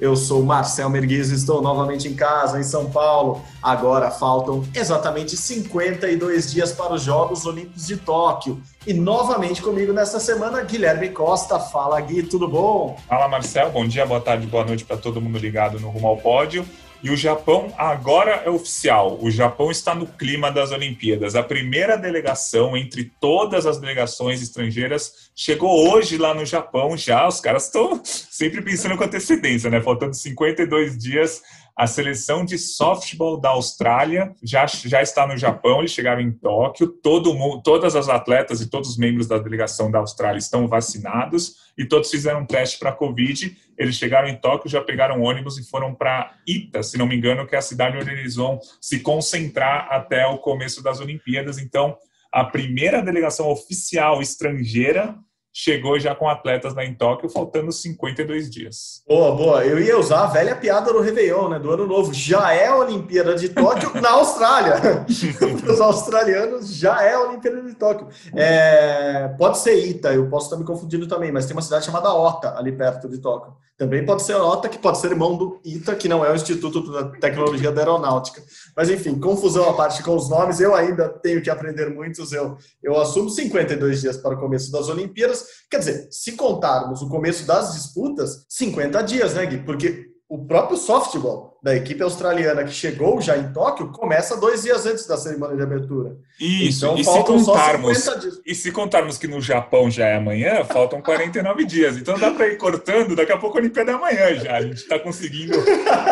Eu sou Marcel Merguiz estou novamente em casa, em São Paulo. Agora faltam exatamente 52 dias para os Jogos Olímpicos de Tóquio. E novamente comigo nesta semana, Guilherme Costa. Fala, Gui, tudo bom? Fala, Marcel. Bom dia, boa tarde, boa noite para todo mundo ligado no Rumo ao Pódio. E o Japão agora é oficial. O Japão está no clima das Olimpíadas. A primeira delegação entre todas as delegações estrangeiras chegou hoje lá no Japão já. Os caras estão sempre pensando com antecedência, né? Faltando 52 dias a seleção de softball da Austrália já, já está no Japão, eles chegaram em Tóquio. Todo mundo, todas as atletas e todos os membros da delegação da Austrália estão vacinados e todos fizeram um teste para Covid. Eles chegaram em Tóquio, já pegaram ônibus e foram para Ita, se não me engano, que é a cidade onde eles vão se concentrar até o começo das Olimpíadas. Então, a primeira delegação oficial estrangeira chegou já com atletas lá em Tóquio, faltando 52 dias. Boa, boa. Eu ia usar a velha piada do Réveillon, né, do Ano Novo. Já é a Olimpíada de Tóquio na Austrália. Para os australianos, já é a Olimpíada de Tóquio. É, pode ser Ita, eu posso estar me confundindo também, mas tem uma cidade chamada Ota, ali perto de Tóquio. Também pode ser Ota, que pode ser irmão do ITA, que não é o Instituto da Tecnologia da Aeronáutica. Mas, enfim, confusão à parte com os nomes, eu ainda tenho que aprender muitos. Eu, eu assumo 52 dias para o começo das Olimpíadas. Quer dizer, se contarmos o começo das disputas, 50 dias, né, Gui? Porque o próprio softball da equipe australiana que chegou já em Tóquio começa dois dias antes da cerimônia de abertura. Isso, então, e, se contarmos, e se contarmos que no Japão já é amanhã, faltam 49 dias. Então dá para ir cortando, daqui a pouco a Olimpíada é amanhã já. A gente está conseguindo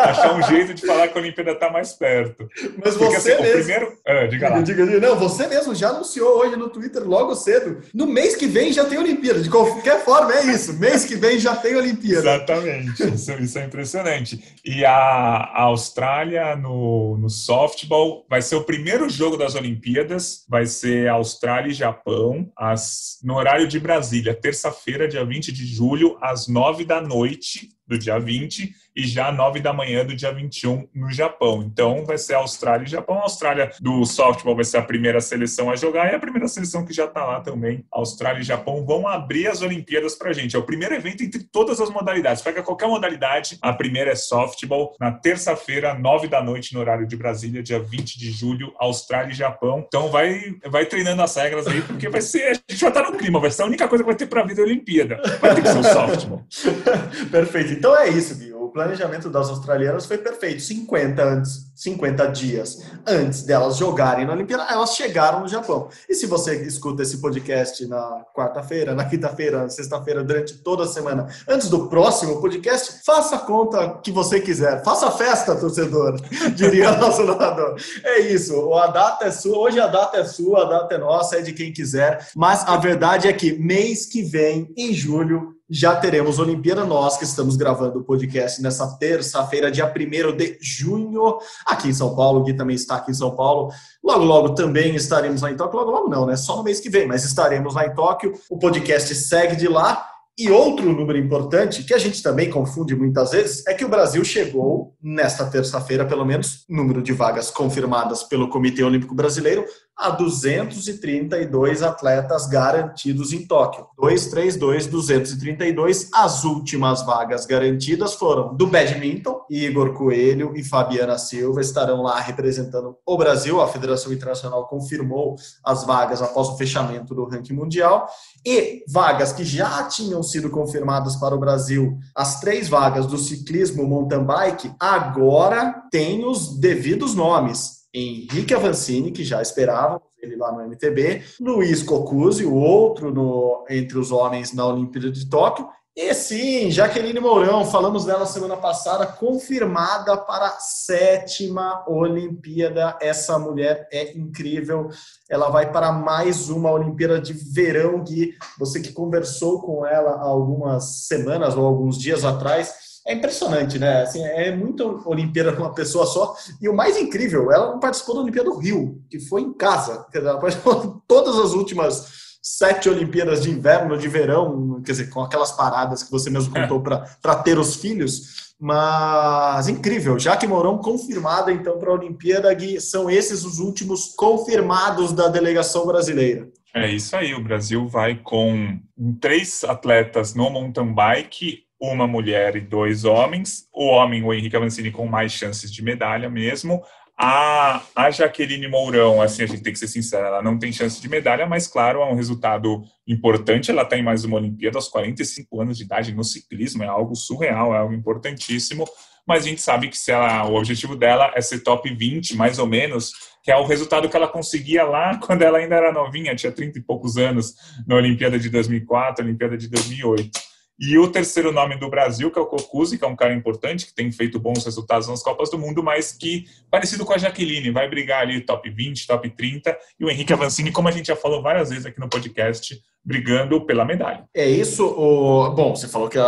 achar um jeito de falar que a Olimpíada está mais perto. Mas Porque, você assim, mesmo... Primeiro... Ah, diga lá. Diga, diga, não, você mesmo já anunciou hoje no Twitter logo cedo. No mês que vem já tem Olimpíada. De qualquer forma, é isso. Mês que vem já tem Olimpíada. Exatamente. Isso, isso é impressionante. E a a Austrália no, no softball. Vai ser o primeiro jogo das Olimpíadas. Vai ser Austrália e Japão, as, no horário de Brasília, terça-feira, dia 20 de julho, às 9 da noite do dia 20 e já 9 da manhã do dia 21 no Japão. Então vai ser Austrália e Japão. A Austrália do softball vai ser a primeira seleção a jogar e a primeira seleção que já está lá também. Austrália e Japão vão abrir as Olimpíadas para gente. É o primeiro evento entre todas as modalidades. Pega qualquer modalidade. A primeira é softball. Na terça-feira, 9 da noite, no horário de Brasília, dia 20 de julho, Austrália e Japão. Então vai, vai treinando as regras aí, porque vai ser. A gente já está no clima, vai ser a única coisa que vai ter para a vida Olimpíada. Vai ter que ser o softball. Perfeito. Então é isso, Gui. O planejamento das australianas foi perfeito. 50 antes, 50 dias antes delas jogarem na Olimpíada, elas chegaram no Japão. E se você escuta esse podcast na quarta-feira, na quinta-feira, na sexta-feira, durante toda a semana, antes do próximo podcast, faça a conta que você quiser. Faça a festa, torcedor, diria o nosso narrador. É isso. A data é sua. Hoje a data é sua, a data é nossa, é de quem quiser. Mas a verdade é que mês que vem, em julho, já teremos Olimpíada. Nós que estamos gravando o podcast nessa terça-feira, dia 1 de junho, aqui em São Paulo. O Gui também está aqui em São Paulo. Logo, logo também estaremos lá em Tóquio. Logo, logo não, né? Só no mês que vem, mas estaremos lá em Tóquio. O podcast segue de lá. E outro número importante, que a gente também confunde muitas vezes, é que o Brasil chegou, nesta terça-feira, pelo menos, número de vagas confirmadas pelo Comitê Olímpico Brasileiro, a 232 atletas garantidos em Tóquio. 232, 232. As últimas vagas garantidas foram do badminton, Igor Coelho e Fabiana Silva estarão lá representando o Brasil. A Federação Internacional confirmou as vagas após o fechamento do ranking mundial. E vagas que já tinham sido confirmadas para o Brasil, as três vagas do ciclismo mountain bike, agora têm os devidos nomes Henrique Avancini, que já esperávamos ele lá no MTB, Luiz Cocuzzi, o outro no, entre os homens na Olimpíada de Tóquio, e sim, Jaqueline Mourão, falamos dela semana passada, confirmada para a sétima Olimpíada. Essa mulher é incrível. Ela vai para mais uma Olimpíada de Verão, Gui. Você que conversou com ela há algumas semanas ou alguns dias atrás, é impressionante, né? Assim, é muito Olimpíada com uma pessoa só. E o mais incrível, ela não participou da Olimpíada do Rio, que foi em casa. Ela participou de todas as últimas sete Olimpíadas de inverno, de verão, quer dizer, com aquelas paradas que você mesmo contou para ter os filhos. Mas incrível, Jaque Mourão confirmada então para a Olimpíada, Gui, são esses os últimos confirmados da delegação brasileira. É isso aí, o Brasil vai com três atletas no mountain bike, uma mulher e dois homens. O homem, o Henrique Avancini, com mais chances de medalha mesmo. A, a Jaqueline Mourão, assim, a gente tem que ser sincero, ela não tem chance de medalha, mas claro, é um resultado importante. Ela tem mais uma Olimpíada aos 45 anos de idade no ciclismo, é algo surreal, é algo importantíssimo. Mas a gente sabe que se ela, o objetivo dela é ser top 20, mais ou menos, que é o resultado que ela conseguia lá quando ela ainda era novinha, tinha 30 e poucos anos, na Olimpíada de 2004, Olimpíada de 2008. E o terceiro nome do Brasil, que é o Cocuzzi, que é um cara importante, que tem feito bons resultados nas Copas do Mundo, mas que, parecido com a Jaqueline, vai brigar ali top 20, top 30, e o Henrique Avancini, como a gente já falou várias vezes aqui no podcast, brigando pela medalha. É isso. O... Bom, você falou que a,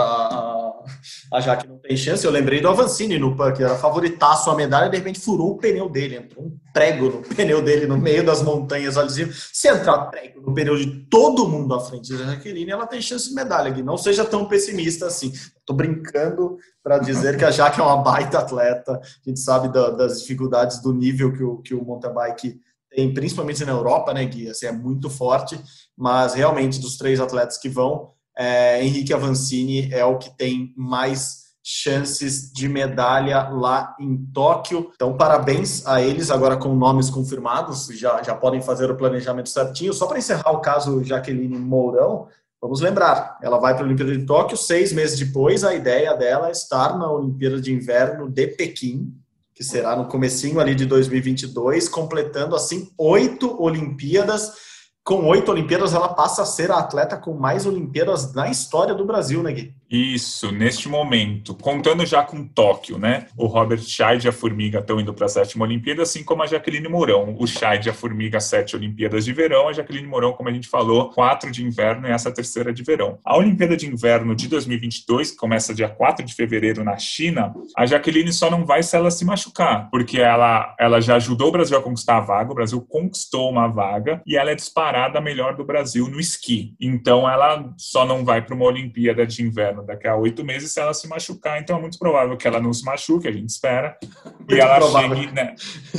a, Jaque não tem chance. Eu lembrei do Avancini no PAN, que era favoritaço a medalha, e de repente furou o pneu dele. Entrou um prego no pneu dele no meio das montanhas ali. Se entrar prego no pneu de todo mundo à frente da Jaqueline, ela tem chance de medalha. Gui. Não seja tão pessimista assim. Estou brincando para dizer que a Jaque é uma baita atleta. A gente sabe da, das dificuldades do nível que o, que o mountain bike tem, principalmente na Europa, né, Gui? Assim, é muito forte, mas realmente dos três atletas que vão, é, Henrique Avancini é o que tem mais chances de medalha lá em Tóquio. Então, parabéns a eles, agora com nomes confirmados, já, já podem fazer o planejamento certinho. Só para encerrar o caso Jaqueline Mourão, vamos lembrar, ela vai para a Olimpíada de Tóquio, seis meses depois, a ideia dela é estar na Olimpíada de Inverno de Pequim, que será no comecinho ali de 2022, completando assim oito Olimpíadas com oito Olimpíadas, ela passa a ser a atleta com mais Olimpíadas na história do Brasil, né, Gui? Isso, neste momento, contando já com Tóquio, né? O Robert Scheid e a Formiga estão indo para a sétima Olimpíada, assim como a Jaqueline Mourão. O Scheid e a Formiga, sete Olimpíadas de verão, a Jaqueline Mourão, como a gente falou, quatro de inverno e essa terceira de verão. A Olimpíada de Inverno de 2022, que começa dia 4 de fevereiro na China, a Jaqueline só não vai se ela se machucar, porque ela, ela já ajudou o Brasil a conquistar a vaga, o Brasil conquistou uma vaga e ela é disparada disparada melhor do Brasil no esqui. Então ela só não vai para uma Olimpíada de inverno daqui a oito meses se ela se machucar. Então é muito provável que ela não se machuque, a gente espera, muito e ela provável. chegue, né,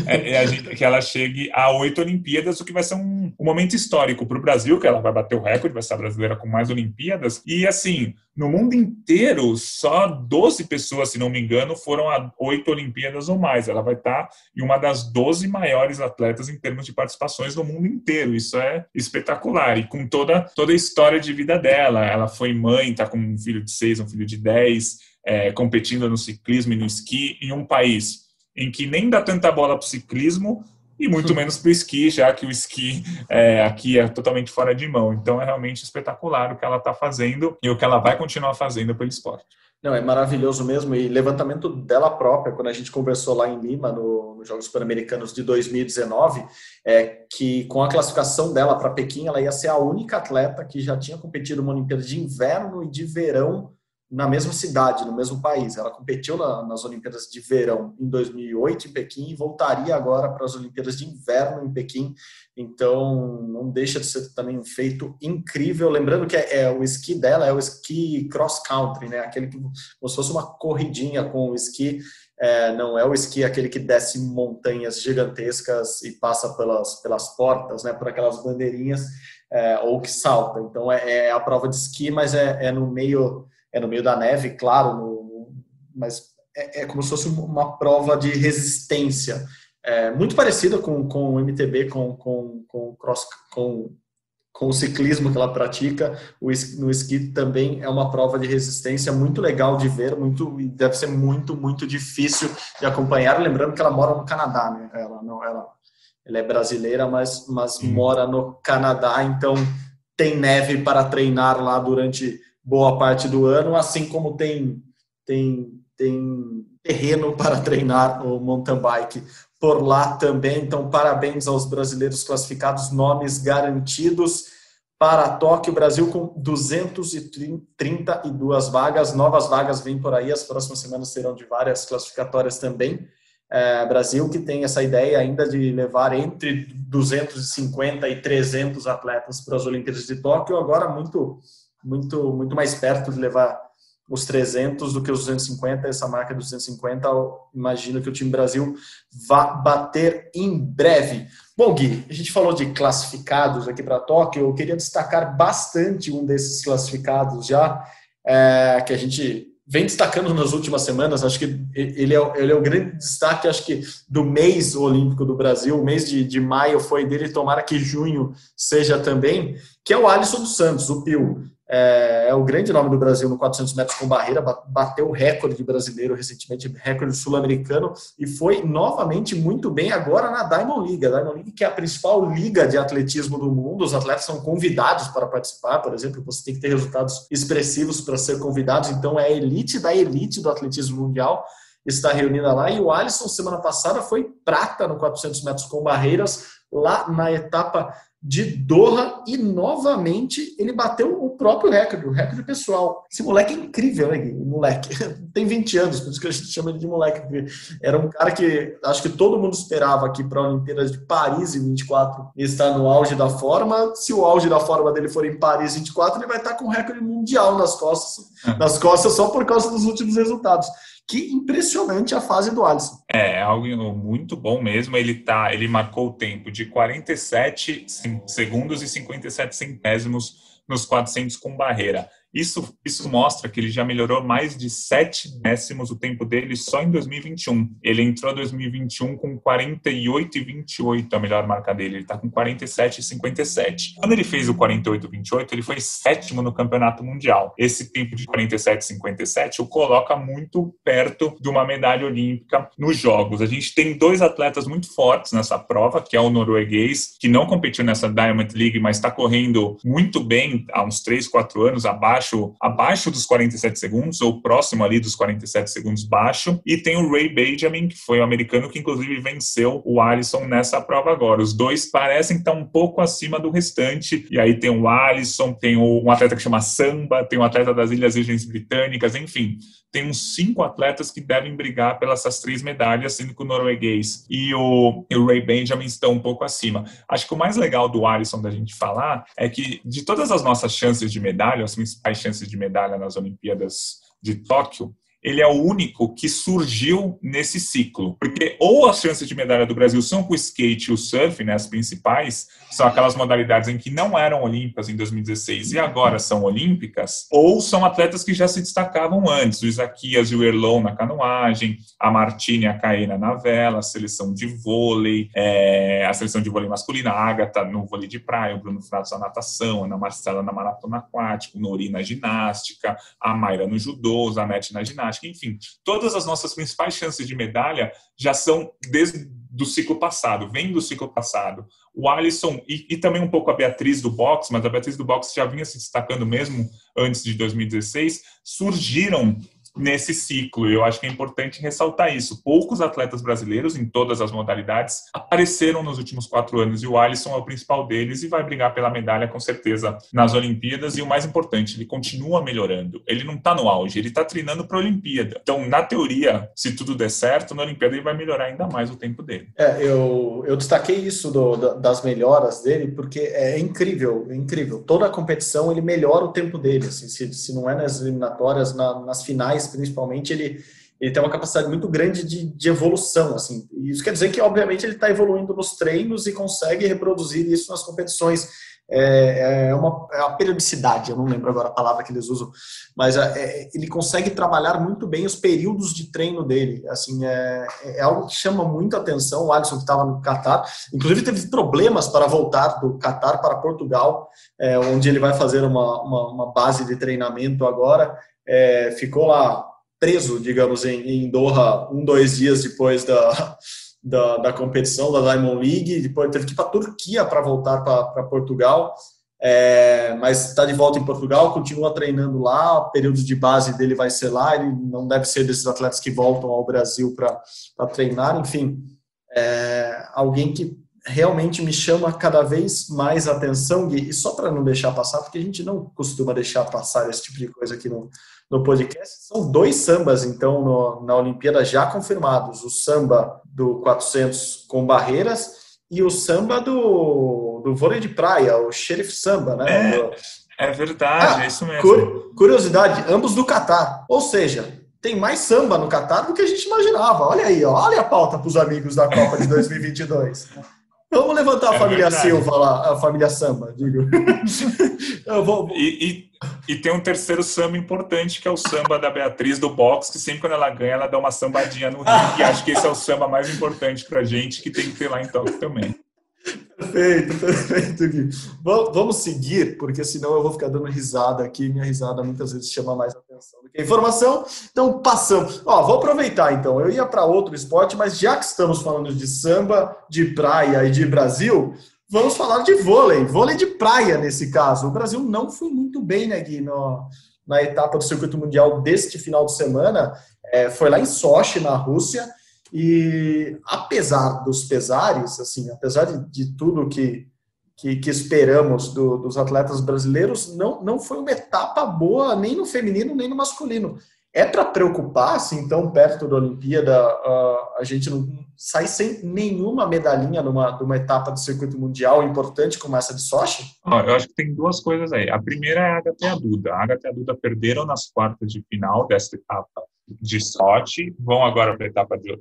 é gente, que ela chegue a oito Olimpíadas, o que vai ser um, um momento histórico para o Brasil, que ela vai bater o recorde, vai ser a brasileira com mais Olimpíadas. E assim, no mundo inteiro, só 12 pessoas, se não me engano, foram a oito Olimpíadas ou mais. Ela vai estar em uma das 12 maiores atletas em termos de participações no mundo inteiro. Isso é espetacular. E com toda, toda a história de vida dela. Ela foi mãe, está com um filho de seis, um filho de dez, é, competindo no ciclismo e no esqui, em um país em que nem dá tanta bola para o ciclismo, e muito menos para o esqui, já que o esqui é, aqui é totalmente fora de mão. Então é realmente espetacular o que ela está fazendo e o que ela vai continuar fazendo pelo esporte. Não, é maravilhoso mesmo. E levantamento dela própria, quando a gente conversou lá em Lima, no, nos Jogos Pan-Americanos de 2019, é que com a classificação dela para Pequim, ela ia ser a única atleta que já tinha competido uma Olimpíada de inverno e de verão na mesma cidade, no mesmo país. Ela competiu na, nas Olimpíadas de Verão em 2008 em Pequim e voltaria agora para as Olimpíadas de Inverno em Pequim. Então, não deixa de ser também um feito incrível. Lembrando que é, é o esqui dela é o esqui cross country, né? Aquele que como se fosse uma corridinha com o esqui. É, não é o esqui aquele que desce montanhas gigantescas e passa pelas, pelas portas, né? Por aquelas bandeirinhas. É, ou que salta. Então, é, é, a prova de esqui, mas é, é no meio é no meio da neve, claro, no, mas é, é, como se fosse uma prova de resistência. É, muito parecida com, com o MTB, com, com, com, cross, com, com o ciclismo que ela pratica. O, no esqui também é uma prova de resistência muito legal de ver, muito, deve ser muito, muito difícil de acompanhar. Lembrando que ela mora no Canadá, né? Ela, não, ela, ela é brasileira, mas, mas mora no Canadá, então tem neve para treinar lá durante boa parte do ano, assim como tem, tem, tem terreno para treinar o mountain bike por lá também. Então, parabéns aos brasileiros classificados, nomes garantidos para Tóquio, Brasil com 232 vagas, novas vagas vêm por aí, as próximas semanas serão de várias classificatórias também. É, Brasil que tem essa ideia ainda de levar entre 250 e 300 atletas para as Olimpíadas de Tóquio, agora muito, muito, muito mais perto de levar os 300 do que os 250, essa marca dos 250, imagino que o time Brasil vá bater em breve. Bom, Gui, a gente falou de classificados aqui para Tóquio, eu queria destacar bastante um desses classificados já, é, que a gente vem destacando nas últimas semanas, acho que ele é, ele é o grande destaque, acho que do mês olímpico do Brasil, o mês de, de maio foi dele, tomara que junho seja também, que é o Alisson dos Santos, o Pio é, é, o grande nome do Brasil no 400 metros com barreira, bateu o recorde brasileiro recentemente, recorde sul-americano, e foi novamente muito bem agora na Diamond League. A Diamond League, que é a principal liga de atletismo do mundo, os atletas são convidados para participar, por exemplo, você tem que ter resultados expressivos para ser convidados, então é a elite da elite do atletismo mundial está reunida lá, e o Alisson, semana passada, foi prata no 400 metros com barreiras, lá na etapa de Doha e novamente ele bateu o próprio recorde, o recorde pessoal. Esse moleque é incrível, né? Moleque. Tem 20 anos, por isso que a gente chama ele de moleque. Era um cara que acho que todo mundo esperava aqui para a Olimpíada de Paris em 24 e está no auge da forma. Se o auge da forma dele for em Paris 24, ele vai estar com o recorde mundial nas costas, é. nas costas só por causa dos últimos resultados. Que impressionante a fase do Alisson. É, é, algo muito bom mesmo. Ele tá, ele marcou o tempo de 47 segundos e 57 centésimos nos 400 com barreira. Isso, isso mostra que ele já melhorou mais de 7 décimos o tempo dele só em 2021. Ele entrou em 2021 com 48 e 28 a melhor marca dele. Ele está com 47 e 57. Quando ele fez o 48 e 28, ele foi sétimo no campeonato mundial. Esse tempo de 47 e 57 o coloca muito perto de uma medalha olímpica nos Jogos. A gente tem dois atletas muito fortes nessa prova, que é o norueguês, que não competiu nessa Diamond League, mas está correndo muito bem há uns 3, 4 anos abaixo abaixo, abaixo dos 47 segundos, ou próximo ali dos 47 segundos baixo. E tem o Ray Benjamin, que foi o americano que inclusive venceu o Alisson nessa prova agora. Os dois parecem estar um pouco acima do restante. E aí tem o Alisson, tem um atleta que chama Samba, tem um atleta das Ilhas Virgens Britânicas, enfim tem uns cinco atletas que devem brigar pelas essas três medalhas, sendo que o norueguês e o, e o, Ray Benjamin estão um pouco acima. Acho que o mais legal do Alisson da gente falar é que de todas as nossas chances de medalha, as principais chances de medalha nas Olimpíadas de Tóquio, ele é o único que surgiu nesse ciclo. Porque ou as chances de medalha do Brasil são com o skate e o surf, né, as principais, são aquelas modalidades em que não eram olímpicas em 2016 e agora são olímpicas, ou são atletas que já se destacavam antes, o Isaquias e o Erlon na canoagem, a Martine e a Caena na vela, a seleção de vôlei, é, a seleção de vôlei masculina, a Agatha no vôlei de praia, o Bruno Fratos na natação, a Ana Marcela na maratona aquática, o Nori na ginástica, a Mayra no judô, a Zanetti na ginástica, ginástica, enfim, todas as nossas principais chances de medalha já são desde do ciclo passado, vem do ciclo passado. O Alisson e, e, também um pouco a Beatriz do boxe, mas a Beatriz do boxe já vinha se destacando mesmo antes de 2016, surgiram nesse ciclo. Eu acho que é importante ressaltar isso. Poucos atletas brasileiros, em todas as modalidades, apareceram nos últimos quatro anos e o Alisson é o principal deles e vai brigar pela medalha com certeza nas Olimpíadas. E o mais importante, ele continua melhorando. Ele não está no auge, ele está treinando para a Olimpíada. Então, na teoria, se tudo der certo, na Olimpíada ele vai melhorar ainda mais o tempo dele. É, eu, eu destaquei isso do, das melhoras dele porque é incrível, é incrível. Toda a competição ele melhora o tempo dele. Assim, se, se não é nas eliminatórias, na, nas finais principalmente, ele, ele tem uma capacidade muito grande de, de evolução, assim. Isso quer dizer que, obviamente, ele está evoluindo nos treinos e consegue reproduzir isso nas competições. É, é, uma, é uma periodicidade, eu não lembro agora a palavra que eles usam, mas é, é ele consegue trabalhar muito bem os períodos de treino dele. Assim, é, é algo que chama muito atenção. O Alisson, que estava no Catar, inclusive teve problemas para voltar do Catar para Portugal, é, onde ele vai fazer uma, uma, uma base de treinamento agora. É, ficou lá preso, digamos, em, em Doha um, dois dias depois da, da, da, competição da Diamond League, depois teve que ir para a Turquia para voltar para Portugal, é, mas está de volta em Portugal, continua treinando lá, o período de base dele vai ser lá, ele não deve ser desses atletas que voltam ao Brasil para treinar, enfim, é, alguém que realmente me chama cada vez mais atenção, Gui, e só para não deixar passar, porque a gente não costuma deixar passar esse tipo de coisa aqui no, no podcast, são dois sambas, então, no, na Olimpíada já confirmados, o samba do 400 com barreiras e o samba do, do vôlei de praia, o Sheriff Samba, né? É, é verdade, ah, é isso mesmo. Curiosidade, ambos do Catar, ou seja, tem mais samba no Catar do que a gente imaginava. Olha aí, olha a pauta para os amigos da Copa de 2022. Vamos levantar a é família verdade. Silva lá, a família Samba, digo. Vou... E, e, e, tem um terceiro samba importante, que é o samba da Beatriz do box, que sempre quando ela ganha, ela dá uma sambadinha no ringue. acho que esse é o samba mais importante pra gente, que tem que ter lá em Tóquio também. Perfeito, perfeito, Gui. Vamos seguir, porque senão eu vou ficar dando risada aqui. Minha risada muitas vezes chama mais atenção do que a informação. Então, passamos. Ó, vou aproveitar então. Eu ia para outro esporte, mas já que estamos falando de samba, de praia e de Brasil, vamos falar de vôlei. Vôlei de praia nesse caso. O Brasil não foi muito bem, né, Gui, no, na etapa do circuito mundial deste final de semana. É, foi lá em Sochi, na Rússia. E apesar dos pesares, assim, apesar de, de tudo que, que, que esperamos do, dos atletas brasileiros, não, não foi uma etapa boa nem no feminino nem no masculino. É para preocupar, assim, tão perto da Olimpíada, uh, a gente não sai sem nenhuma medalhinha numa, numa etapa do circuito mundial importante como essa de Sochi? eu acho que tem duas coisas aí. A primeira é a Agatha e a Duda. A Agatha e a Duda perderam nas quartas de final dessa etapa de Sochi, vão agora para a etapa de,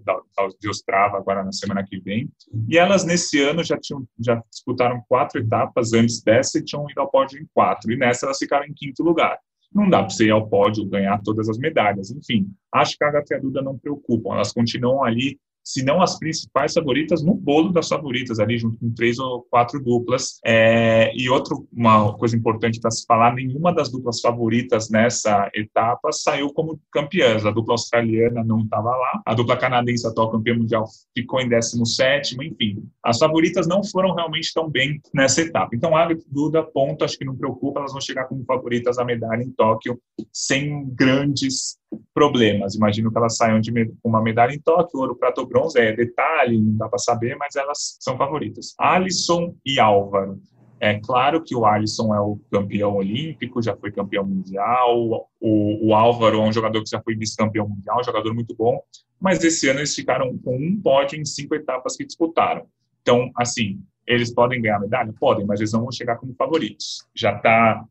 de Ostrava, agora na semana que vem. E elas, nesse ano, já, tinham, já disputaram quatro etapas antes dessa e tinham ido ao pódio em quatro. E nessa elas ficaram em quinto lugar. Não dá para você ir ao pódio ganhar todas as medalhas. Enfim, acho que a Agatha e a Duda não preocupam. Elas continuam ali se não as principais favoritas, no bolo das favoritas, ali junto com três ou quatro duplas. É, e outra uma coisa importante para se falar, nenhuma das duplas favoritas nessa etapa saiu como campeãs. A dupla australiana não estava lá, a dupla canadense, atual campeã mundial, ficou em 17 enfim. As favoritas não foram realmente tão bem nessa etapa. Então, a Duda, ponto, acho que não preocupa, elas vão chegar como favoritas à medalha em Tóquio, sem grandes problemas. Imagino que elas saiam de uma medalha em Tóquio, ouro, prata ou bronze, é detalhe, não dá para saber, mas elas são favoritas. Alisson e Álvaro. É claro que o Alisson é o campeão olímpico, já foi campeão mundial. O, o Álvaro é um jogador que já foi vice-campeão mundial, um jogador muito bom. Mas esse ano eles ficaram com um pódio em cinco etapas que disputaram. Então, assim, eles podem ganhar medalha? Podem, mas eles não vão chegar como favoritos. Já está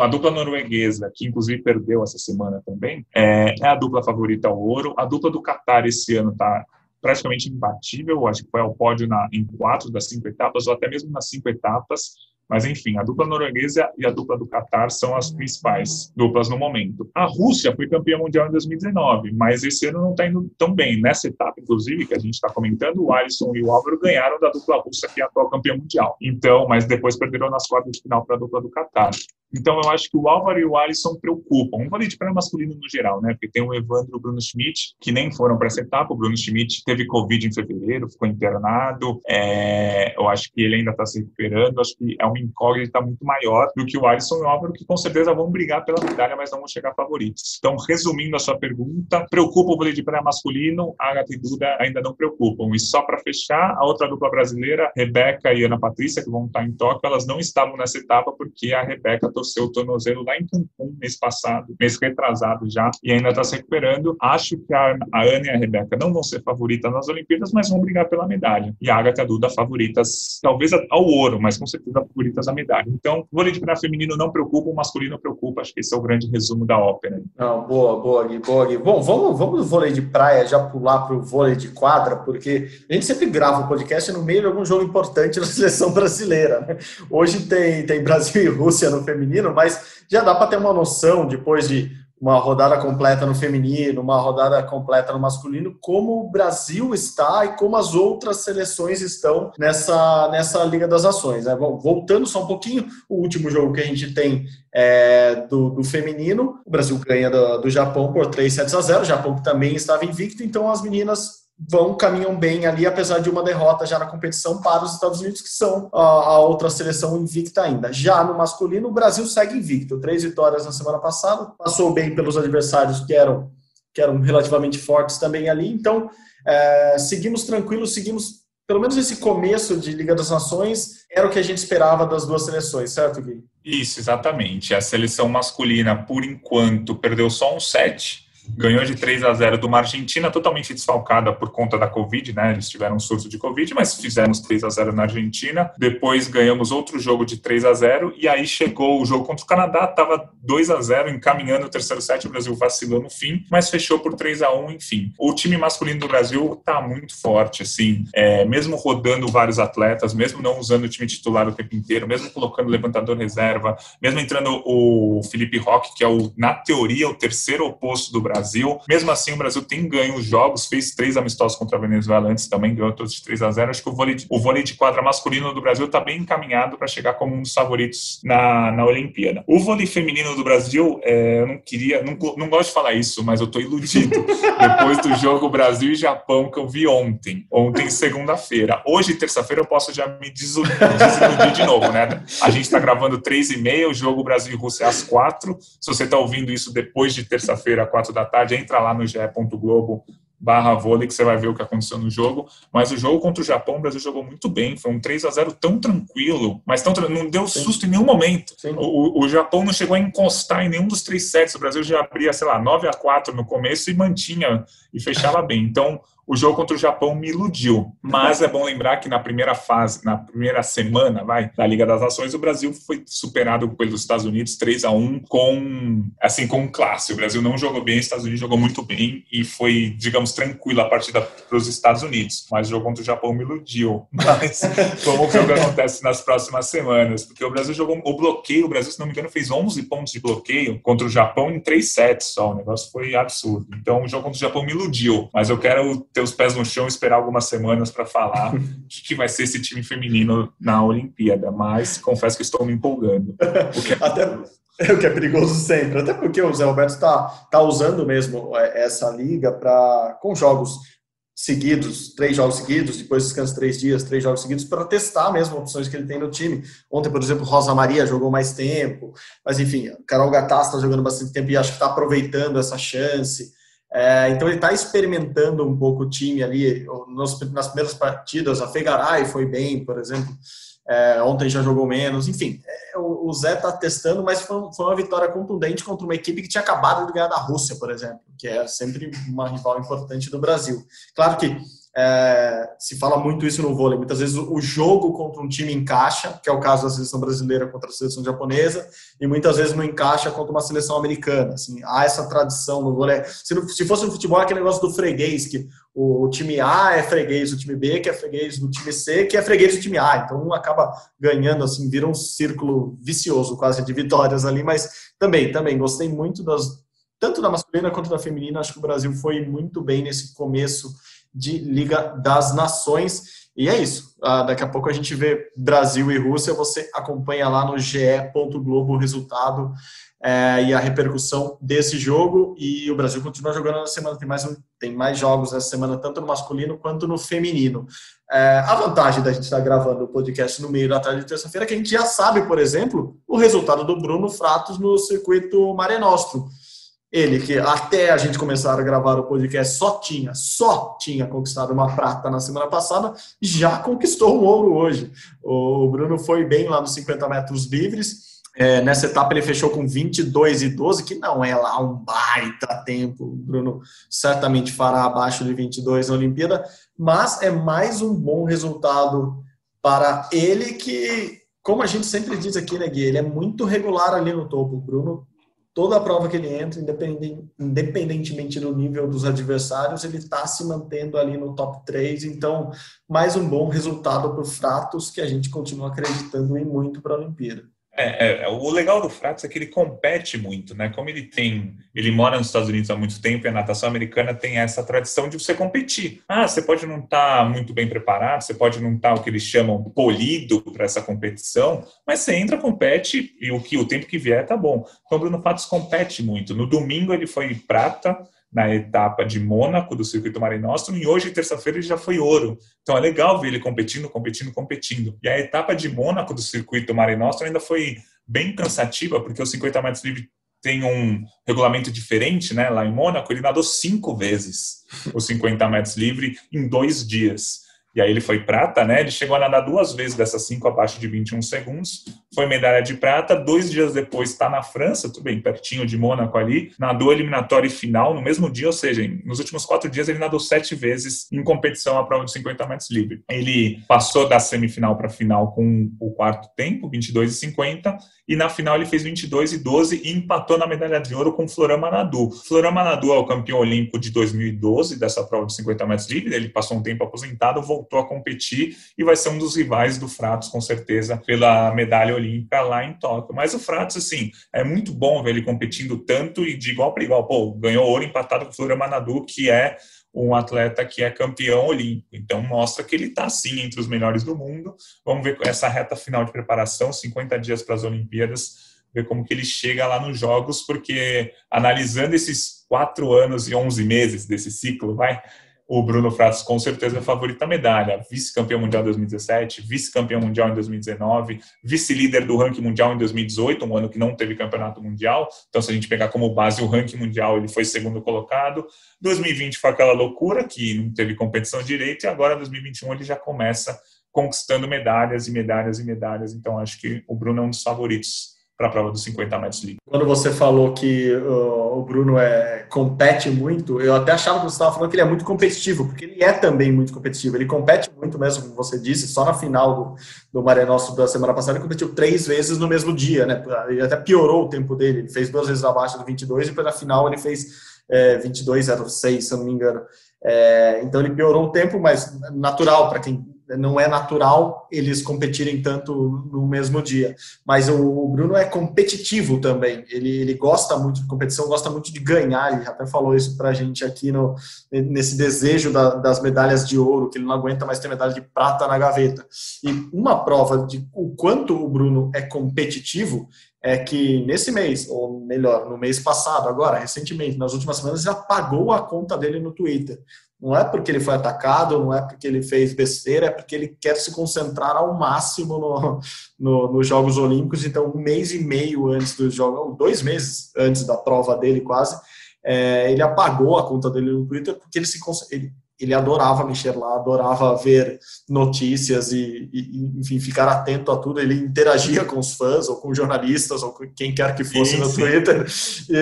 a dupla norueguesa, que inclusive perdeu essa semana também, é, é a dupla favorita ao ouro. A dupla do Qatar esse ano está praticamente imbatível, acho que foi ao pódio na, em quatro das cinco etapas, ou até mesmo nas cinco etapas. Mas, enfim, a dupla norueguesa e a dupla do Qatar são as principais duplas no momento. A Rússia foi campeã mundial em 2019, mas esse ano não está indo tão bem. Nessa etapa, inclusive, que a gente está comentando, o Alisson e o Álvaro ganharam da dupla russa, que é a atual campeã mundial. Então, mas depois perderam nas quartas de final para a dupla do Qatar. Então, eu acho que o Álvaro e o Alisson preocupam. Um vôlei de praia masculino no geral, né? Porque tem o Evandro e o Bruno Schmidt, que nem foram para essa etapa. O Bruno Schmidt teve Covid em fevereiro, ficou internado. É, eu acho que ele ainda está se recuperando. Acho que é uma incógnita muito maior do que o Alisson e o Álvaro, que com certeza vão brigar pela medalha, mas não vão chegar favoritos. Então, resumindo a sua pergunta, preocupa o vôlei de praia masculino, a Agatha e Duda ainda não preocupam. E só para fechar, a outra dupla brasileira, Rebeca e Ana Patrícia, que vão estar em Tóquio, elas não estavam nessa etapa porque a Rebeca torceu o tornozelo lá em Cancún mês passado, mês retrasado já, e ainda está se recuperando. Acho que a, a Ana e a Rebeca não vão ser favoritas nas Olimpíadas, mas vão brigar pela medalha. E a Agatha Duda favoritas, talvez ao ouro, mas com certeza favoritas à medalha. Então, vôlei de praia feminino não preocupa, o masculino preocupa. Acho que esse é o grande resumo da ópera. Não, boa, boa, Gui, boa, Gui. Bom, vamos, vamos do vôlei de praia já pular para o vôlei de quadra, porque a gente sempre grava o podcast no meio de algum jogo importante da seleção brasileira. Né? Hoje tem, tem Brasil e Rússia no feminino, mas já dá para ter uma noção, depois de uma rodada completa no feminino, uma rodada completa no masculino, como o Brasil está e como as outras seleções estão nessa, nessa Liga das Nações. Né? Voltando só um pouquinho, o último jogo que a gente tem é, do, do, feminino, o Brasil ganha do, do Japão por 3 sets a 0, o Japão que também estava invicto, então as meninas vão, caminham bem ali, apesar de uma derrota já na competição para os Estados Unidos, que são a, outra seleção invicta ainda. Já no masculino, o Brasil segue invicto. Três vitórias na semana passada, passou bem pelos adversários que eram, que eram relativamente fortes também ali. Então, é, seguimos tranquilos, seguimos pelo menos esse começo de Liga das Nações era o que a gente esperava das duas seleções, certo, Gui? Isso, exatamente. A seleção masculina, por enquanto, perdeu só um set ganhou de 3 a 0 de uma Argentina totalmente desfalcada por conta da Covid, né? Eles tiveram um surto de Covid, mas fizemos 3 a 0 na Argentina. Depois ganhamos outro jogo de 3 a 0 e aí chegou o jogo contra o Canadá, estava 2 a 0 encaminhando o terceiro set, o Brasil vacilou no fim, mas fechou por 3 a 1 enfim. O time masculino do Brasil está muito forte, assim, é, mesmo rodando vários atletas, mesmo não usando o time titular o tempo inteiro, mesmo colocando levantador reserva, mesmo entrando o Felipe Roque, que é o, na teoria, o terceiro oposto do Brasil Brasil. Mesmo assim, o Brasil tem ganho os jogos, fez três amistosos contra a Venezuela antes também, ganhou todos de 3 a 0 Acho que o vôlei, o vôlei de quadra masculino do Brasil está bem encaminhado para chegar como um dos favoritos na, na Olimpíada. O vôlei feminino do Brasil, é, eu não queria, não, não gosto de falar isso, mas eu estou iludido depois do jogo Brasil e Japão que eu vi ontem. Ontem, segunda-feira. Hoje, terça-feira, eu posso já me desiludir de novo, né? A gente está gravando três e meia, o jogo Brasil e Rússia é às quatro. Se você está ouvindo isso depois de terça-feira, quatro da tarde, entra lá no ge.globo barra vôlei que você vai ver o que aconteceu no jogo. Mas o jogo contra o Japão, o Brasil jogou muito bem. Foi um 3 a 0 tão tranquilo, mas tão, não deu susto Sim. em nenhum momento. O, o, Japão não chegou a encostar em nenhum dos três sets. O Brasil já abria, sei lá, 9 a 4 no começo e mantinha e fechava bem. Então, o jogo contra o Japão me iludiu. Mas é bom lembrar que na primeira fase, na primeira semana, vai, da Liga das Nações, o Brasil foi superado pelos Estados Unidos 3 a 1 com assim com classe. O Brasil não jogou bem, os Estados Unidos jogou muito bem e foi, digamos, tranquilo a partida para os Estados Unidos. Mas o jogo contra o Japão me iludiu. Mas vamos ver o que acontece nas próximas semanas, porque o Brasil jogou o bloqueio, o Brasil, se não me engano, fez 11 pontos de bloqueio contra o Japão em três sets só. O negócio foi absurdo. Então o jogo contra o Japão me iludiu, mas eu quero ter ter os pés no chão e esperar algumas semanas para falar que vai ser esse time feminino na Olimpíada, mas confesso que estou me empolgando. Porque... Até o que é perigoso sempre, até porque o Zé Roberto está tá usando mesmo é, essa liga para com jogos seguidos, três jogos seguidos, depois descansa três dias, três jogos seguidos, para testar mesmo opções que ele tem no time. Ontem, por exemplo, Rosa Maria jogou mais tempo, mas enfim, Carol Gattas está jogando bastante tempo e acho que está aproveitando essa chance. É, então ele está experimentando um pouco o time ali nos, nas primeiras partidas. A Fegaray foi bem, por exemplo. É, ontem já jogou menos. Enfim, é, o, o, Zé está testando, mas foi, foi, uma vitória contundente contra uma equipe que tinha acabado de ganhar da Rússia, por exemplo, que é sempre uma rival importante do Brasil. Claro que é, se fala muito isso no vôlei. Muitas vezes o jogo contra um time encaixa, que é o caso da seleção brasileira contra a seleção japonesa, e muitas vezes não encaixa contra uma seleção americana. Assim, há essa tradição no vôlei. Se, se fosse no futebol, é aquele negócio do freguês, que o, o, time A é freguês do time B, que é freguês do time C, que é freguês do time A. Então um acaba ganhando, assim, vira um círculo vicioso quase de vitórias ali, mas também, também gostei muito das. Tanto da masculina quanto da feminina, acho que o Brasil foi muito bem nesse começo de Liga das Nações. E é isso. Ah, daqui a pouco a gente vê Brasil e Rússia. Você acompanha lá no ge.globo o resultado é, e a repercussão desse jogo. E o Brasil continua jogando na semana. Tem mais, um, tem mais jogos nessa semana, tanto no masculino quanto no feminino. É, a vantagem da gente estar gravando o podcast no meio da tarde de terça-feira é que a gente já sabe, por exemplo, o resultado do Bruno Fratos no circuito Mare Nostrum ele que até a gente começar a gravar o podcast só tinha, só tinha conquistado uma prata na semana passada, já conquistou um ouro hoje. O Bruno foi bem lá nos 50 metros livres. É, nessa etapa ele fechou com 22 e 12, que não é lá um baita tempo. O Bruno certamente fará abaixo de 22 na Olimpíada, mas é mais um bom resultado para ele que, como a gente sempre diz aqui, né, Gui, ele é muito regular ali no topo. O Bruno toda a prova que ele entra, independentemente do nível dos adversários, ele está se mantendo ali no top 3. Então, mais um bom resultado para o Fratos, que a gente continua acreditando em muito para a Olimpíada. É, é, o legal do Fratos é que ele compete muito, né? Como ele tem, ele mora nos Estados Unidos há muito tempo e a natação americana tem essa tradição de você competir. Ah, você pode não estar tá muito bem preparado, você pode não estar tá, o que eles chamam polido para essa competição, mas você entra, compete e o que o tempo que vier tá bom. Então Bruno Fratos compete muito. No domingo ele foi prata, na etapa de Mônaco do circuito Mare Nostrum e hoje, terça-feira, ele já foi ouro. Então é legal ver ele competindo, competindo, competindo. E a etapa de Mônaco do circuito Mare Nostrum ainda foi bem cansativa, porque os 50 metros livre tem um regulamento diferente, né? Lá em Mônaco, ele nadou cinco vezes os 50 metros livre em dois dias. e aí ele foi prata, né? Ele chegou a nadar duas vezes dessas cinco abaixo de 21 segundos, foi medalha de prata. Dois dias depois está na França, tudo bem, pertinho de Mônaco ali, nadou eliminatório e final no mesmo dia, ou seja, nos últimos quatro dias ele nadou sete vezes em competição à prova de 50 metros livre. Ele passou da semifinal para a final com o quarto tempo, 22 e 50, e na final ele fez 22 e 12 e empatou na medalha de ouro com Florama Nadu. Florama Nadu é o campeão olímpico de 2012 dessa prova de 50 metros livre, ele passou um tempo aposentado, voltou a competir e vai ser um dos rivais do Fratos, com certeza, pela medalha olímpica lá em Tóquio. Mas o Fratos, assim, é muito bom ver ele competindo tanto e de igual para igual. Pô, ganhou ouro empatado com Florama Nadu, que é um atleta que é campeão olímpico. Então, mostra que ele está, sim, entre os melhores do mundo. Vamos ver essa reta final de preparação, 50 dias para as Olimpíadas, ver como que ele chega lá nos Jogos, porque analisando esses quatro anos e 11 meses desse ciclo, vai, o Bruno Fratos com certeza é favorito à medalha. Vice-campeão mundial em 2017, vice-campeão mundial em 2019, vice-líder do ranking mundial em 2018, um ano que não teve campeonato mundial. Então, se a gente pegar como base o ranking mundial, ele foi segundo colocado. 2020 foi aquela loucura que não teve competição direito, e agora 2021 ele já começa conquistando medalhas e medalhas e medalhas. Então, acho que o Bruno é um dos favoritos para a prova dos 50 metros livre. Quando você falou que uh, o Bruno é, compete muito, eu até achava que você estava falando que ele é muito competitivo, porque ele é também muito competitivo. Ele compete muito mesmo, como você disse, só na final do, do Maré Nostro da semana passada ele competiu três vezes no mesmo dia, né? Ele até piorou o tempo dele, ele fez duas vezes abaixo do 22 e na final ele fez é, 22,06, se eu não me engano. É, então ele piorou o tempo, mas natural para quem não é natural eles competirem tanto no mesmo dia. Mas o, Bruno é competitivo também. Ele, ele gosta muito de competição, gosta muito de ganhar. Ele até falou isso para a gente aqui no, nesse desejo da, das medalhas de ouro, que ele não aguenta mais ter medalha de prata na gaveta. E uma prova de o quanto o Bruno é competitivo é que nesse mês, ou melhor, no mês passado, agora, recentemente, nas últimas semanas, já pagou a conta dele no Twitter. Não é porque ele foi atacado, não é porque ele fez besteira, é porque ele quer se concentrar ao máximo no, no, nos Jogos Olímpicos. Então, um mês e meio antes dos Jogos, dois meses antes da prova dele, quase, é, ele apagou a conta dele no Twitter porque ele se ele, ele adorava mexer lá, adorava ver notícias e, e, enfim, ficar atento a tudo. Ele interagia com os fãs ou com jornalistas ou com quem quer que fosse sim, no sim. Twitter e,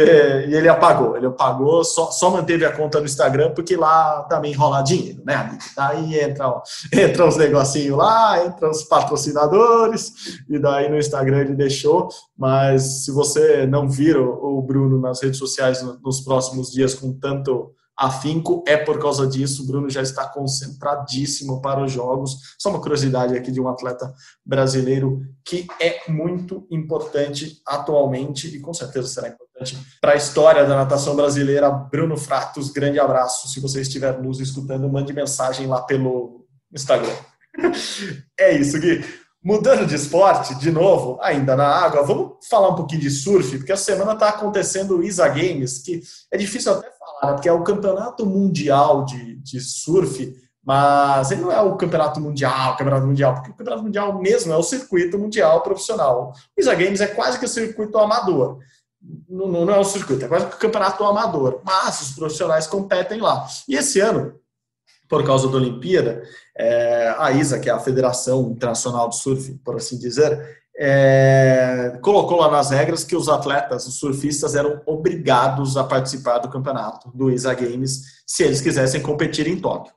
e, ele apagou. Ele apagou, só, só manteve a conta no Instagram porque lá também rola dinheiro, né? Daí entra, entra os negocinhos lá, entra os patrocinadores e daí no Instagram ele deixou. Mas se você não vira o Bruno nas redes sociais nos próximos dias com tanto afinco é por causa disso. O Bruno já está concentradíssimo para os jogos. Só uma curiosidade aqui de um atleta brasileiro que é muito importante atualmente e com certeza será importante para a história da natação brasileira. Bruno Fratos, grande abraço. Se você estiver nos escutando, mande mensagem lá pelo Instagram. é isso, Gui. Mudando de esporte, de novo, ainda na água, vamos falar um pouquinho de surf, porque a semana está acontecendo o ISA Games, que é difícil até falar, porque é o campeonato mundial de, de surf, mas ele não é o campeonato mundial, o campeonato mundial, porque o campeonato mundial mesmo é o circuito mundial profissional. O ISA Games é quase que o circuito amador. Não, não é o circuito, é quase que o campeonato amador, mas os profissionais competem lá. E esse ano, por causa da Olimpíada, é, a ISA, que é a Federação Internacional de Surf, por assim dizer, é, colocou lá nas regras que os atletas, os surfistas, eram obrigados a participar do campeonato do ISA Games se eles quisessem competir em Tóquio.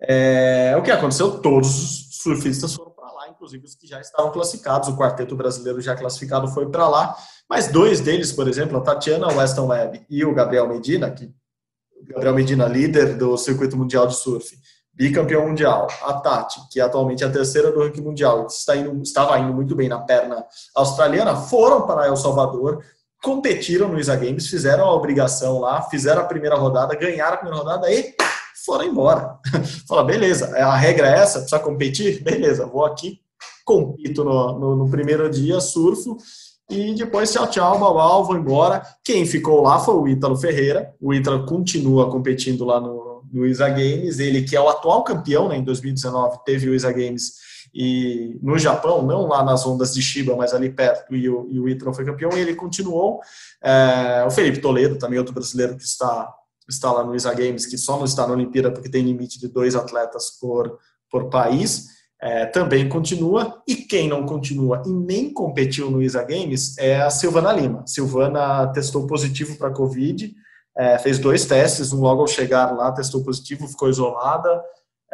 É, o que aconteceu? Todos os surfistas foram para lá, inclusive os que já estavam classificados. O quarteto brasileiro já classificado foi para lá, mas dois deles, por exemplo, a Tatiana Weston Webb e o Gabriel Medina, que Gabriel Medina, líder do circuito mundial de surf, bicampeão mundial, a Tati, que atualmente é a terceira do ranking mundial, está indo, estava indo muito bem na perna australiana, foram para El Salvador, competiram no ISA Games, fizeram a obrigação lá, fizeram a primeira rodada, ganharam a primeira rodada e foram embora. Fala, beleza, a regra é essa, precisa competir? Beleza, vou aqui, compito no, no, no primeiro dia, surfo, e depois tchau, tchau, babau, vou embora. Quem ficou lá foi o Ítalo Ferreira. O Ítalo continua competindo lá no, no ISA Games. Ele que é o atual campeão, né, em 2019 teve o ISA Games e no Japão, não lá nas ondas de Shiba, mas ali perto, e o, e o Ítalo foi campeão, e ele continuou. É, o Felipe Toledo, também outro brasileiro que está, está lá no ISA Games, que só não está na Olimpíada porque tem limite de dois atletas por, por país, é, também continua. E quem não continua e nem competiu no ISA Games é a Silvana Lima. Silvana testou positivo para Covid, é, fez dois testes, um logo ao chegar lá testou positivo, ficou isolada.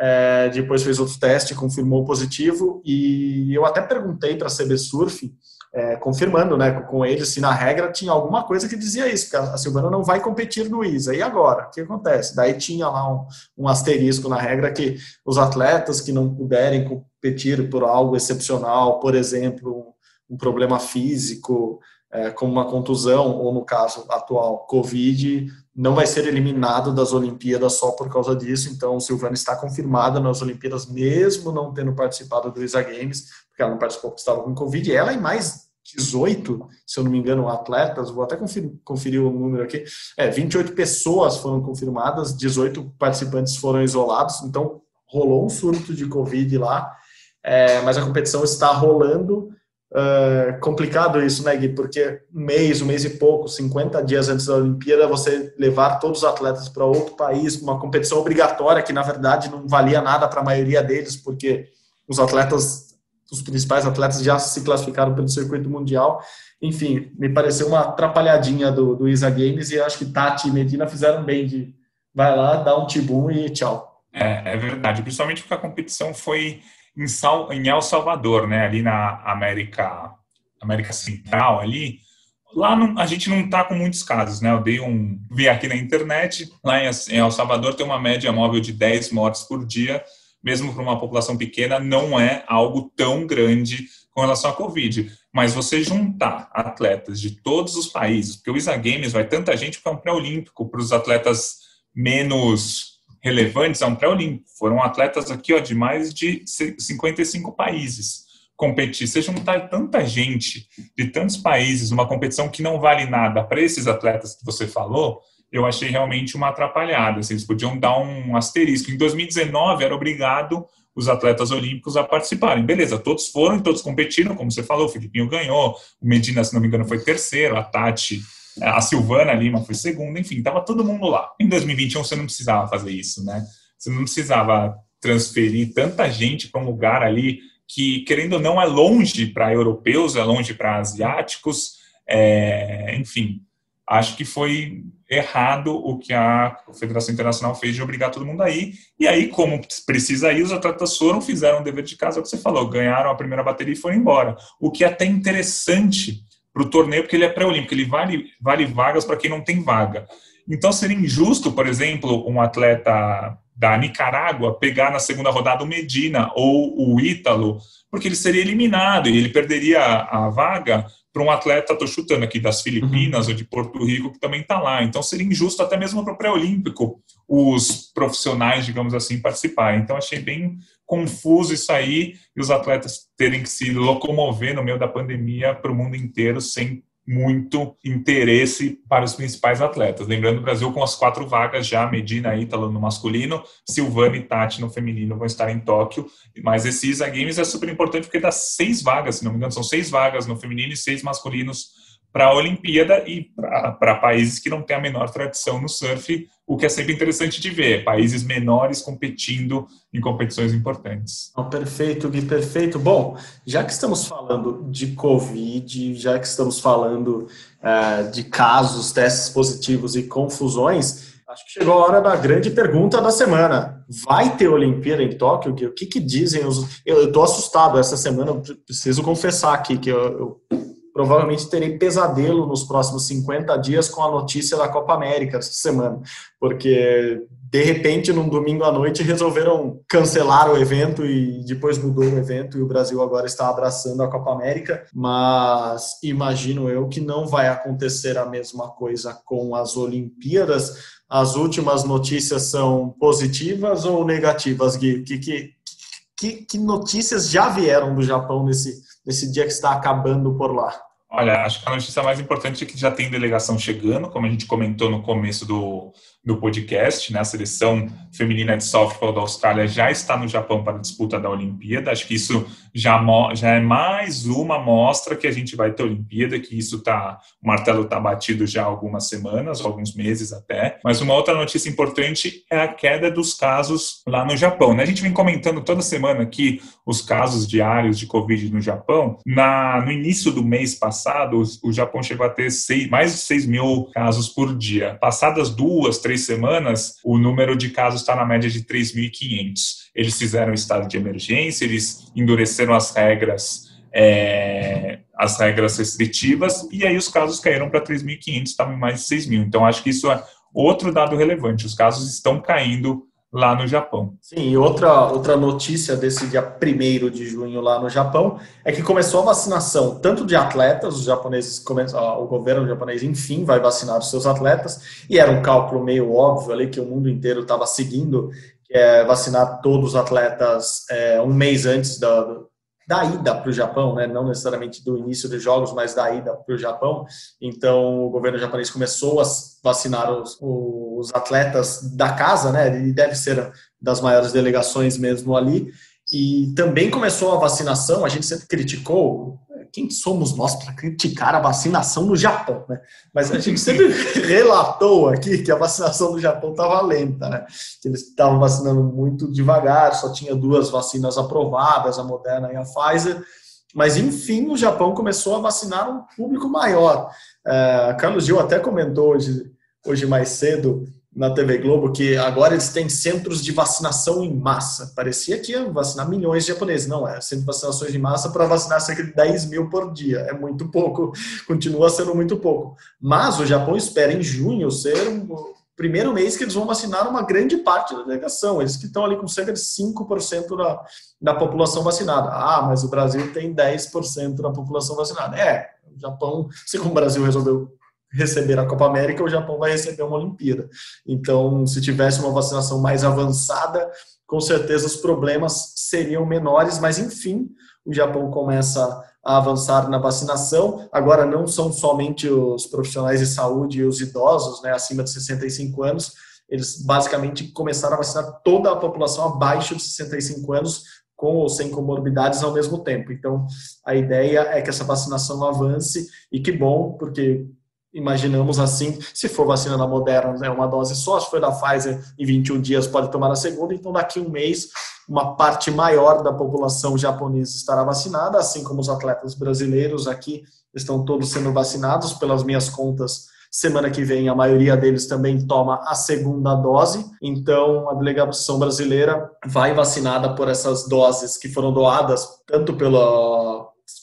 É, depois fez outro teste, confirmou positivo. E eu até perguntei para a CB Surf é, confirmando né, com ele se na regra tinha alguma coisa que dizia isso, que a Silvana não vai competir no ISA. E agora? O que acontece? Daí tinha lá um, um asterisco na regra que os atletas que não puderem competir por algo excepcional, por exemplo, um problema físico, é, como uma contusão, ou no caso atual, Covid, não vai ser eliminado das Olimpíadas só por causa disso. Então, Silvana está confirmada nas Olimpíadas, mesmo não tendo participado do ISA Games, porque ela não participou porque estava com Covid. Ela e mais 18, se eu não me engano, atletas, vou até conferir, conferir o número aqui. É, 28 pessoas foram confirmadas, 18 participantes foram isolados. Então, rolou um surto de Covid lá, é, mas a competição está rolando Uh, complicado isso, né, Gui? Porque um mês, um mês e pouco, 50 dias antes da Olimpíada, você levar todos os atletas para outro país, uma competição obrigatória que, na verdade, não valia nada para a maioria deles, porque os atletas, os principais atletas já se classificaram pelo circuito mundial. Enfim, me pareceu uma atrapalhadinha do, do Isa Games e acho que Tati e Medina fizeram bem de vai lá, dá um tibum e tchau. É, é verdade, principalmente porque a competição foi em, Sal, em El Salvador, né, ali na América, América Central, ali, lá não, a gente não está com muitos casos, né? Eu dei um vi aqui na internet, lá em, em El Salvador tem uma média móvel de 10 mortes por dia, mesmo para uma população pequena, não é algo tão grande com relação à Covid. Mas você juntar atletas de todos os países, porque o ISA Games vai tanta gente para um pré-olímpico, para os atletas menos relevantes a um pré-olímpico. Foram atletas aqui ó, de mais de 55 países competir. Você juntar tanta gente de tantos países, uma competição que não vale nada para esses atletas que você falou, eu achei realmente uma atrapalhada. Assim, eles podiam dar um asterisco. Em 2019 era obrigado os atletas olímpicos a participarem. Beleza, todos foram, todos competiram, como você falou, o Filipinho ganhou, o Medina, se não me engano, foi terceiro, a Tati a Silvana Lima foi segunda, enfim, estava todo mundo lá. Em 2021 você não precisava fazer isso, né? Você não precisava transferir tanta gente para um lugar ali que, querendo ou não, é longe para europeus, é longe para asiáticos, é, enfim. Acho que foi errado o que a Federação Internacional fez de obrigar todo mundo a ir. E aí, como precisa ir, os atletas foram, fizeram o dever de casa, é o que você falou, ganharam a primeira bateria e foram embora. O que é até interessante para o torneio, porque ele é pré-olímpico, ele vale, vale vagas para quem não tem vaga. Então seria injusto, por exemplo, um atleta da Nicarágua pegar na segunda rodada o Medina ou o Ítalo, porque ele seria eliminado e ele perderia a vaga para um atleta, estou chutando aqui, das Filipinas uhum. ou de Porto Rico, que também está lá. Então seria injusto até mesmo para o pré-olímpico os profissionais, digamos assim, participarem. Então achei bem confuso isso aí e os atletas terem que se locomover no meio da pandemia para o mundo inteiro sem muito interesse para os principais atletas. Lembrando, o Brasil com as quatro vagas já, Medina, Ítalo no masculino, Silvana e Tati no feminino vão estar em Tóquio, mas esse ISA Games é super importante porque dá seis vagas, se não me engano, são seis vagas no feminino e seis masculinos para a Olimpíada e para países que não têm a menor tradição no surf, o que é sempre interessante de ver, países menores competindo em competições importantes. Perfeito, Gui, perfeito. Bom, já que estamos falando de Covid, já que estamos falando uh, de casos, testes positivos e confusões, acho que chegou a hora da grande pergunta da semana. Vai ter Olimpíada em Tóquio? O que, que dizem os... Eu estou assustado essa semana, preciso confessar aqui que eu, eu provavelmente terei pesadelo nos próximos 50 dias com a notícia da Copa América essa semana, porque de repente, num domingo à noite, resolveram cancelar o evento e depois mudou o evento e o Brasil agora está abraçando a Copa América, mas imagino eu que não vai acontecer a mesma coisa com as Olimpíadas. As últimas notícias são positivas ou negativas, Gui? Que, que, que, que notícias já vieram do Japão nesse, nesse dia que está acabando por lá? Olha, acho que a notícia mais importante é que já tem delegação chegando, como a gente comentou no começo do, do podcast, né? A seleção feminina de softball da Austrália já está no Japão para a disputa da Olimpíada. Acho que isso já, já é mais uma mostra que a gente vai ter Olimpíada, que isso tá, o martelo está batido já há algumas semanas, alguns meses até. Mas uma outra notícia importante é a queda dos casos lá no Japão. Né? A gente vem comentando toda semana aqui os casos diários de Covid no Japão. Na, no início do mês passado, o, Japão chegou a ter seis, mais de 6 mil casos por dia. Passadas duas, três semanas, o número de casos está na média de 3.500. Eles fizeram estado de emergência, eles endureceram as regras é, as regras restritivas, e aí os casos caíram para 3.500, estavam em mais de 6.000. Então, acho que isso é outro dado relevante. Os casos estão caindo lá no Japão. Sim, e outra, outra notícia desse dia 1 de junho lá no Japão é que começou a vacinação tanto de atletas, os japoneses, o governo japonês, enfim, vai vacinar os seus atletas, e era um cálculo meio óbvio ali que o mundo inteiro estava seguindo, que é vacinar todos os atletas é, um mês antes da, da ida para o Japão, né? não necessariamente do início dos jogos, mas da ida para o Japão. Então, o governo japonês começou a vacinar os, os atletas da casa, né? e deve ser das maiores delegações mesmo ali. E também começou a vacinação, a gente sempre criticou quem somos nós para criticar a vacinação no Japão, né? Mas a gente sempre relatou aqui que a vacinação no Japão estava lenta, né? Que eles estavam vacinando muito devagar, só tinha duas vacinas aprovadas, a Moderna e a Pfizer. Mas, enfim, o Japão começou a vacinar um público maior. É, Carlos Gil até comentou hoje, hoje mais cedo na TV Globo que agora eles têm centros de vacinação em massa. Parecia que iam vacinar milhões de japoneses. Não, é centro de vacinações em massa para vacinar cerca de 10 mil por dia. É muito pouco, continua sendo muito pouco. Mas o Japão espera em junho ser o primeiro mês que eles vão vacinar uma grande parte da delegação. Eles que estão ali com cerca de 5% da, da população vacinada. Ah, mas o Brasil tem 10% da população vacinada. É, o Japão, se como o Brasil resolveu receber a Copa América, o Japão vai receber uma Olimpíada. Então, se tivesse uma vacinação mais avançada, com certeza os problemas seriam menores, mas enfim, o Japão começa a avançar na vacinação. Agora, não são somente os profissionais de saúde e os idosos, né, acima de 65 anos, eles basicamente começaram a vacinar toda a população abaixo de 65 anos, com ou sem comorbidades ao mesmo tempo. Então, a ideia é que essa vacinação avance e que bom, porque imaginamos assim, se for vacina da Moderna, é uma dose só, se for da Pfizer, em 21 dias pode tomar a segunda, então daqui a um mês, uma parte maior da população japonesa estará vacinada, assim como os atletas brasileiros aqui estão todos sendo vacinados, pelas minhas contas, semana que vem a maioria deles também toma a segunda dose, então a delegação brasileira vai vacinada por essas doses que foram doadas, tanto pela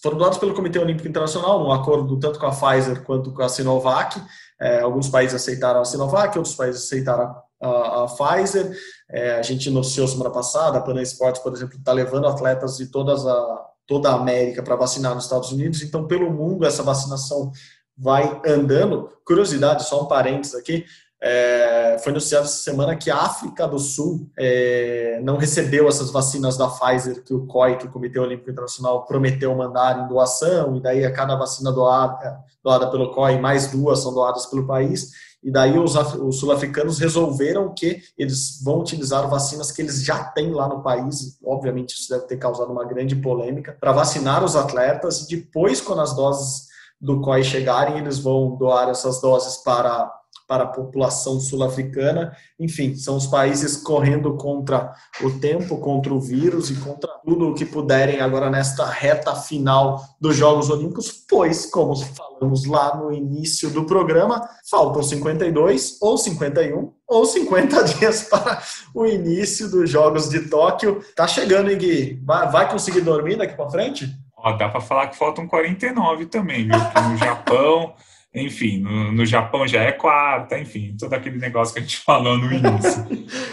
foram doados pelo Comitê Olímpico Internacional, num acordo tanto com a Pfizer quanto com a Sinovac. É, alguns países aceitaram a Sinovac, outros países aceitaram a, a Pfizer. É, a gente noticiou semana passada, a Pan Esportes, por exemplo, está levando atletas de todas a, toda a América para vacinar nos Estados Unidos. Então, pelo mundo, essa vacinação vai andando. Curiosidade, só um parênteses aqui, é, foi anunciado essa semana que a África do Sul é, não recebeu essas vacinas da Pfizer que o COI, que o Comitê Olímpico Internacional, prometeu mandar em doação, e daí a cada vacina doada, doada pelo COI, mais duas são doadas pelo país, e daí os, os sul-africanos resolveram que eles vão utilizar vacinas que eles já têm lá no país, obviamente isso deve ter causado uma grande polêmica, para vacinar os atletas, e depois, quando as doses do COI chegarem, eles vão doar essas doses para para a população sul-africana. Enfim, são os países correndo contra o tempo, contra o vírus e contra tudo o que puderem agora nesta reta final dos Jogos Olímpicos, pois, como falamos lá no início do programa, faltam 52 ou 51 ou 50 dias para o início dos Jogos de Tóquio. Tá chegando, hein, Gui? Vai, conseguir dormir daqui para frente? Ó, dá para falar que faltam 49 também, viu? No Japão enfim, no, no, Japão já é quarta, enfim, todo aquele negócio que a gente falou no início.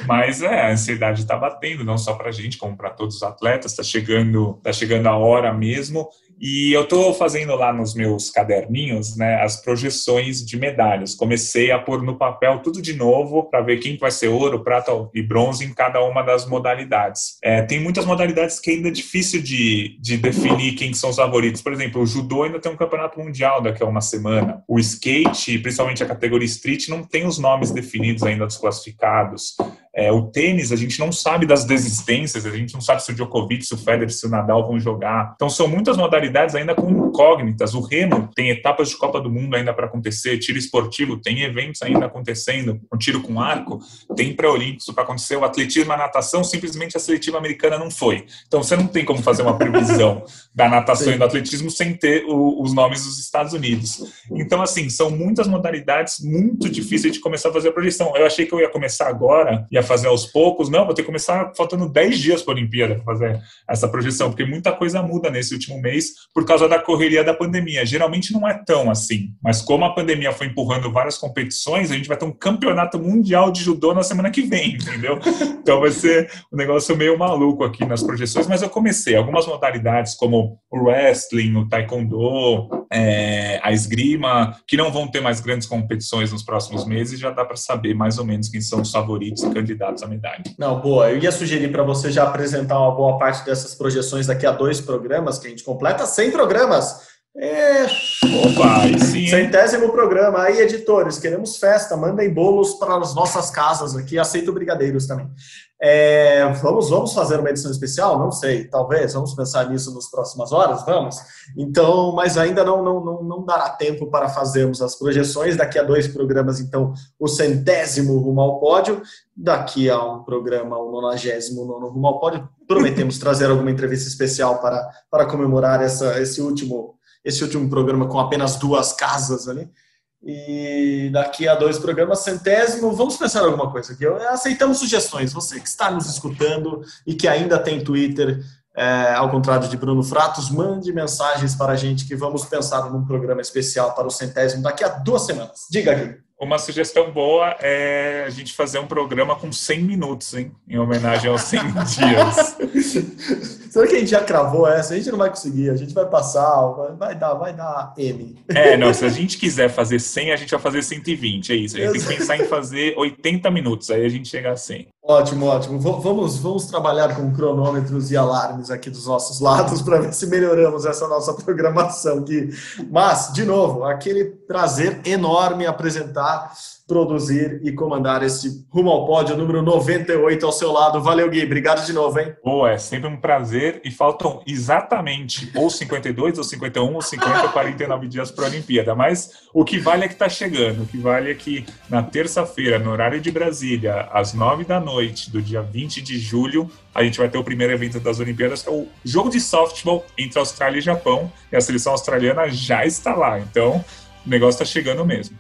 Mas é, a ansiedade está batendo, não só para a gente, como para todos os atletas, está chegando, tá chegando a hora mesmo. E eu estou fazendo lá nos meus caderninhos né, as projeções de medalhas. Comecei a pôr no papel tudo de novo para ver quem vai ser ouro, prata e bronze em cada uma das modalidades. É, tem muitas modalidades que ainda é difícil de, de definir quem são os favoritos. Por exemplo, o judô ainda tem um campeonato mundial daqui a uma semana. O skate, principalmente a categoria street, não tem os nomes definidos ainda dos classificados. É, o tênis, a gente não sabe das desistências, a gente não sabe se o Djokovic, se o Federer, se o Nadal vão jogar. Então, são muitas modalidades ainda com incógnitas. O remo tem etapas de Copa do Mundo ainda para acontecer, tiro esportivo tem eventos ainda acontecendo, o tiro com arco tem pré-olímpicos para acontecer, o atletismo, a natação, simplesmente a seletiva americana não foi. Então, você não tem como fazer uma previsão da natação Sim. e do atletismo sem ter o, os nomes dos Estados Unidos. Então, assim, são muitas modalidades muito difíceis de começar a fazer a projeção. Eu achei que eu ia começar agora e fazer aos poucos. Não, vou ter que começar faltando 10 dias para a Olimpíada para fazer essa projeção, porque muita coisa muda nesse último mês por causa da correria da pandemia. Geralmente não é tão assim, mas como a pandemia foi empurrando várias competições, a gente vai ter um campeonato mundial de judô na semana que vem, entendeu? Então vai ser um negócio meio maluco aqui nas projeções, mas eu comecei algumas modalidades como o wrestling, o taekwondo, é, a esgrima, que não vão ter mais grandes competições nos próximos meses, já dá para saber mais ou menos quem são os favoritos e candidatos à medalha. Não, boa. Eu ia sugerir para você já apresentar uma boa parte dessas projeções daqui a dois programas, que a gente completa 100 programas. É... Opa, sim. Centésimo programa. Aí, editores, queremos festa. Mandem bolos para as nossas casas aqui. Aceito brigadeiros também. É, vamos, vamos fazer uma edição especial? Não sei, talvez. Vamos pensar nisso nas próximas horas? Vamos. Então, mas ainda não, não, não, não dará tempo para fazermos as projeções. Daqui a dois programas, então, o centésimo rumo ao pódio. Daqui a um programa, o nonagésimo nono rumo ao pódio. Prometemos trazer alguma entrevista especial para, para comemorar essa, esse, último, esse último programa com apenas duas casas ali. E daqui a dois programas, centésimo, vamos pensar alguma coisa aqui. Aceitamos sugestões. Você que está nos escutando e que ainda tem Twitter, é, ao contrário de Bruno Fratos, mande mensagens para a gente que vamos pensar num programa especial para o centésimo daqui a duas semanas. Diga aqui. Uma sugestão boa é a gente fazer um programa com 100 minutos, hein? Em homenagem aos 100 dias. Será que a gente já cravou essa? A gente não vai conseguir, a gente vai passar, vai dar, vai dar M. É, não, se a gente quiser fazer 100, a gente vai fazer 120, é isso. A gente tem que pensar em fazer 80 minutos, aí a gente chega a 100. Ótimo, ótimo. Vamos, vamos trabalhar com cronômetros e alarmes aqui dos nossos lados para ver se melhoramos essa nossa programação aqui. Mas, de novo, aquele prazer enorme apresentar produzir e comandar esse Rumo ao Pódio número 98 ao seu lado. Valeu, Gui. Obrigado de novo, hein? Boa, é sempre um prazer. E faltam exatamente ou 52, ou 51, ou 50, ou 49 dias para a Olimpíada. Mas o que vale é que está chegando. O que vale é que na terça-feira, no horário de Brasília, às 9 da noite do dia 20 de julho, a gente vai ter o primeiro evento das Olimpíadas, que é o jogo de softball entre Austrália e Japão. E a seleção australiana já está lá. Então, o negócio está chegando mesmo.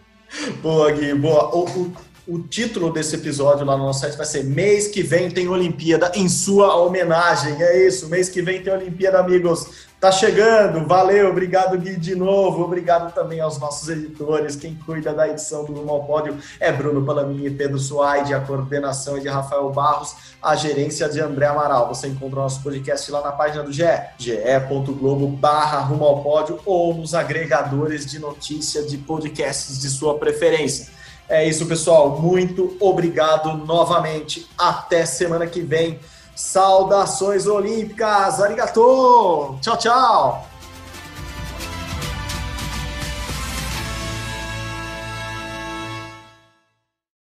Boa, Gui, boa. O, o, o, título desse episódio lá no nosso site vai ser Mês que vem tem Olimpíada em sua homenagem. É isso, mês que vem tem Olimpíada, amigos. Tá chegando, valeu, obrigado Gui de novo, obrigado também aos nossos editores, quem cuida da edição do Rumo ao Pódio é Bruno Palaminha e Pedro Suaide, a coordenação é de Rafael Barros, a gerência de André Amaral. Você encontra o nosso podcast lá na página do GE, ge.globo barra Rumo ao Pódio ou nos agregadores de notícia de podcasts de sua preferência. É isso, pessoal, muito obrigado novamente, até semana que vem. Saudações olímpicas, arigato! Tchau, tchau!